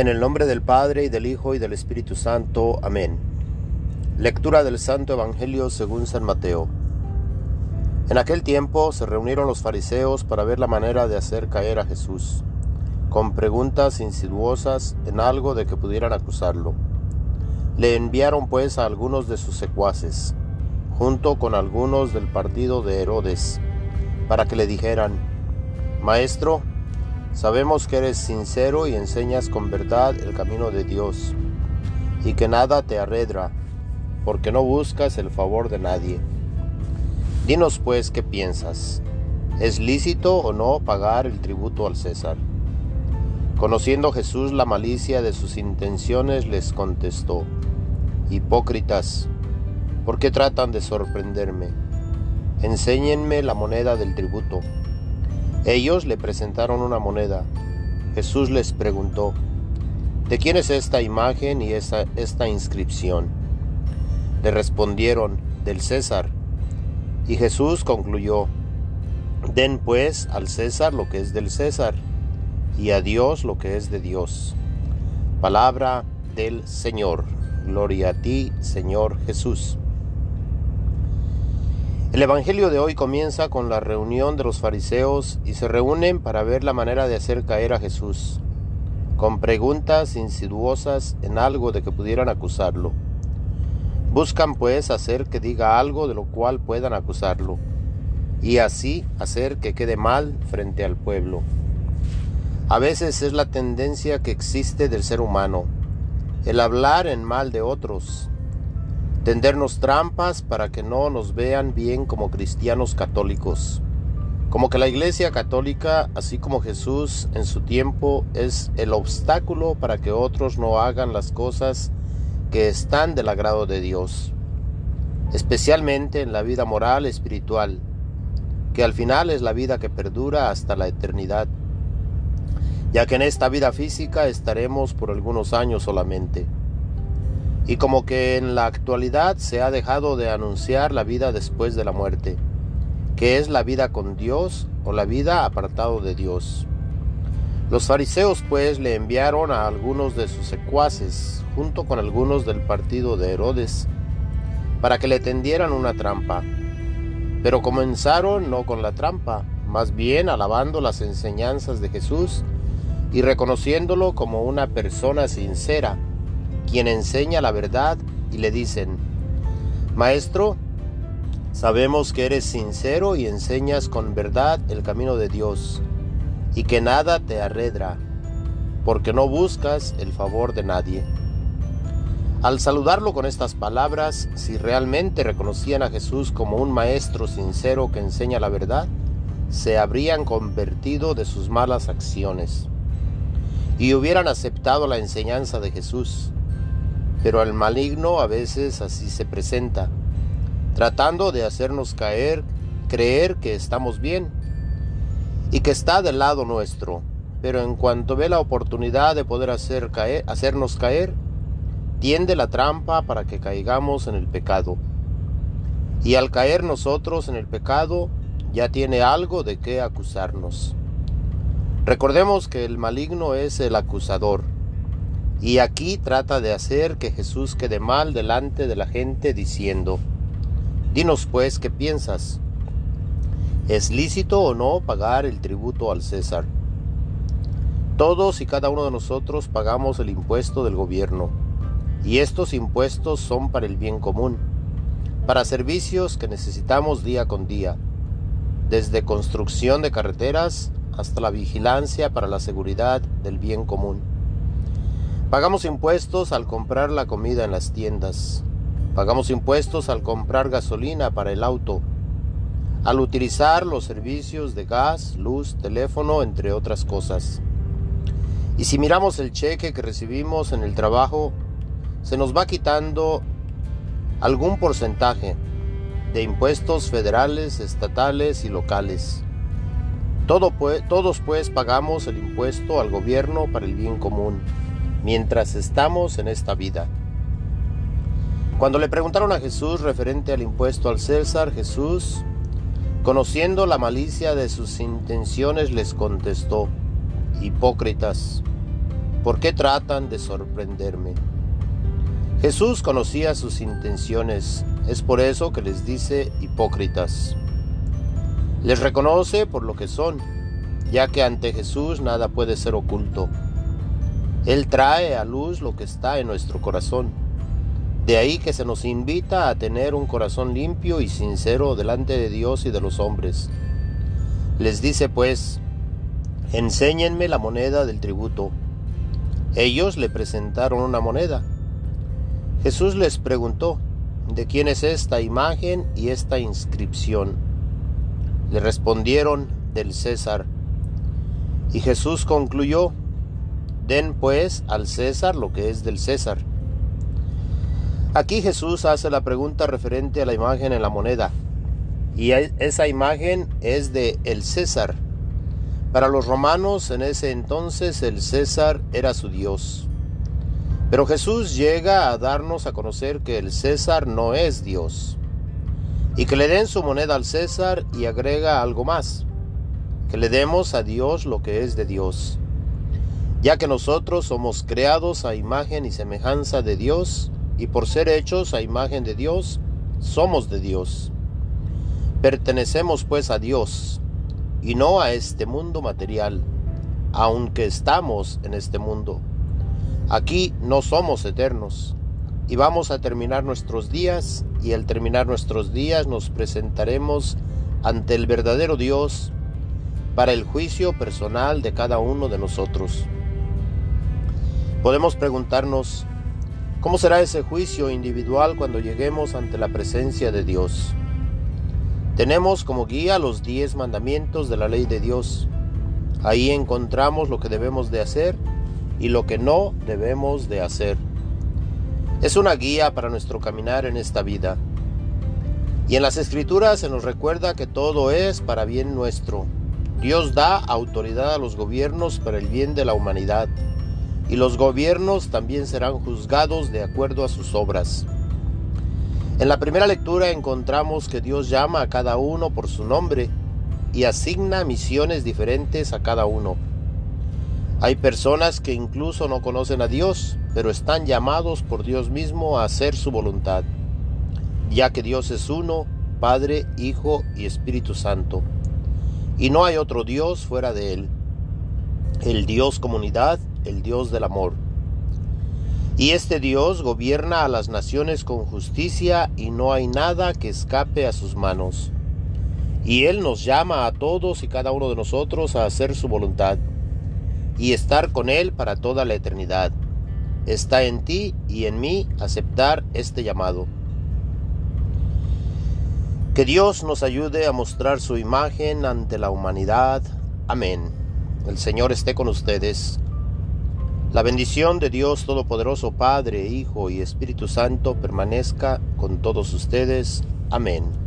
En el nombre del Padre y del Hijo y del Espíritu Santo. Amén. Lectura del Santo Evangelio según San Mateo. En aquel tiempo se reunieron los fariseos para ver la manera de hacer caer a Jesús, con preguntas insidiosas en algo de que pudieran acusarlo. Le enviaron pues a algunos de sus secuaces, junto con algunos del partido de Herodes, para que le dijeran, Maestro, Sabemos que eres sincero y enseñas con verdad el camino de Dios, y que nada te arredra, porque no buscas el favor de nadie. Dinos pues qué piensas. ¿Es lícito o no pagar el tributo al César? Conociendo Jesús la malicia de sus intenciones, les contestó, Hipócritas, ¿por qué tratan de sorprenderme? Enséñenme la moneda del tributo. Ellos le presentaron una moneda. Jesús les preguntó, ¿de quién es esta imagen y esta, inscripción? Le respondieron, del César. Y Jesús concluyó, Den pues al César lo que es del César, y a Dios lo que es de Dios. Palabra del Señor. Gloria a ti, Señor Jesús. El Evangelio de hoy comienza con la reunión de los fariseos y se reúnen para ver la manera de hacer caer a Jesús, con preguntas insidiosas en algo de que pudieran acusarlo. Buscan pues hacer que diga algo de lo cual puedan acusarlo, y así hacer que quede mal frente al pueblo. A veces es la tendencia que existe del ser humano, el hablar en mal de otros, tendernos trampas para que no nos vean bien como cristianos católicos. Como que la Iglesia Católica, así como Jesús en su tiempo, es el obstáculo para que otros no hagan las cosas que están del agrado de Dios, especialmente en la vida moral espiritual, que al final es la vida que perdura hasta la eternidad, ya que en esta vida física estaremos por algunos años solamente y como que en la actualidad se ha dejado de anunciar la vida después de la muerte, que es la vida con Dios o la vida apartado de Dios. Los fariseos pues le enviaron a algunos de sus secuaces, junto con algunos del partido de Herodes, para que le tendieran una trampa. Pero comenzaron no con la trampa, más bien alabando las enseñanzas de Jesús y reconociéndolo como una persona sincera, quien enseña la verdad y le dicen, Maestro, sabemos que eres sincero y enseñas con verdad el camino de Dios, y que nada te arredra, porque no buscas el favor de nadie. Al saludarlo con estas palabras, si realmente reconocían a Jesús como un maestro sincero que enseña la verdad, se habrían convertido de sus malas acciones y hubieran aceptado la enseñanza de Jesús pero al maligno a veces así se presenta, tratando de hacernos caer, creer que estamos bien y que está del lado nuestro, pero en cuanto ve la oportunidad de poder hacer caer, hacernos caer, tiende la trampa para que caigamos en el pecado. Y al caer nosotros en el pecado, ya tiene algo de qué acusarnos. Recordemos que el maligno es el acusador y aquí trata de hacer que Jesús quede mal delante de la gente diciendo, Dinos pues qué piensas. ¿Es lícito o no pagar el tributo al César? Todos y cada uno de nosotros pagamos el impuesto del gobierno, y estos impuestos son para el bien común, para servicios que necesitamos día con día, desde construcción de carreteras hasta la vigilancia para la seguridad del bien común. Pagamos impuestos al comprar la comida en las tiendas. Pagamos impuestos al comprar gasolina para el auto, al utilizar los servicios de gas, luz, teléfono, entre otras cosas. Y si miramos el cheque que recibimos en el trabajo, se nos va quitando algún porcentaje de impuestos federales, estatales y locales. Todo, todos pues pagamos el impuesto al gobierno para el bien común mientras estamos en esta vida. Cuando le preguntaron a Jesús referente al impuesto al César, Jesús, conociendo la malicia de sus intenciones, les contestó, Hipócritas, ¿Por qué tratan de sorprenderme? Jesús conocía sus intenciones, es por eso que les dice hipócritas. Les reconoce por lo que son, ya que ante Jesús nada puede ser oculto. Él trae a luz lo que está en nuestro corazón. De ahí que se nos invita a tener un corazón limpio y sincero delante de Dios y de los hombres. Les dice pues, enséñenme la moneda del tributo. Ellos le presentaron una moneda. Jesús les preguntó, ¿de quién es esta imagen y esta inscripción? Le respondieron, del César. Y Jesús concluyó, Den pues al César lo que es del César. Aquí Jesús hace la pregunta referente a la imagen en la moneda. Y esa imagen es de el César. Para los romanos en ese entonces el César era su Dios. Pero Jesús llega a darnos a conocer que el César no es Dios. Y que le den su moneda al César y agrega algo más. Que le demos a Dios lo que es de Dios ya que nosotros somos creados a imagen y semejanza de Dios, y por ser hechos a imagen de Dios, somos de Dios. Pertenecemos pues a Dios, y no a este mundo material, aunque estamos en este mundo. Aquí no somos eternos, y vamos a terminar nuestros días, y al terminar nuestros días nos presentaremos ante el verdadero Dios para el juicio personal de cada uno de nosotros. Podemos preguntarnos, ¿cómo será ese juicio individual cuando lleguemos ante la presencia de Dios? Tenemos como guía los diez mandamientos de la ley de Dios. Ahí encontramos lo que debemos de hacer y lo que no debemos de hacer. Es una guía para nuestro caminar en esta vida. Y en las escrituras se nos recuerda que todo es para bien nuestro. Dios da autoridad a los gobiernos para el bien de la humanidad y los gobiernos también serán juzgados de acuerdo a sus obras. En la primera lectura encontramos que Dios llama a cada uno por su nombre y asigna misiones diferentes a cada uno. Hay personas que incluso no conocen a Dios, pero están llamados por Dios mismo a hacer su voluntad, ya que Dios es uno, Padre, Hijo y Espíritu Santo, y no hay otro Dios fuera de Él. El Dios comunidad el Dios del amor. Y este Dios gobierna a las naciones con justicia y no hay nada que escape a sus manos. Y Él nos llama a todos y cada uno de nosotros a hacer su voluntad y estar con Él para toda la eternidad. Está en ti y en mí aceptar este llamado. Que Dios nos ayude a mostrar su imagen ante la humanidad. Amén. El Señor esté con ustedes la bendición de Dios Todopoderoso, Padre, Hijo y Espíritu Santo permanezca con todos ustedes. Amén.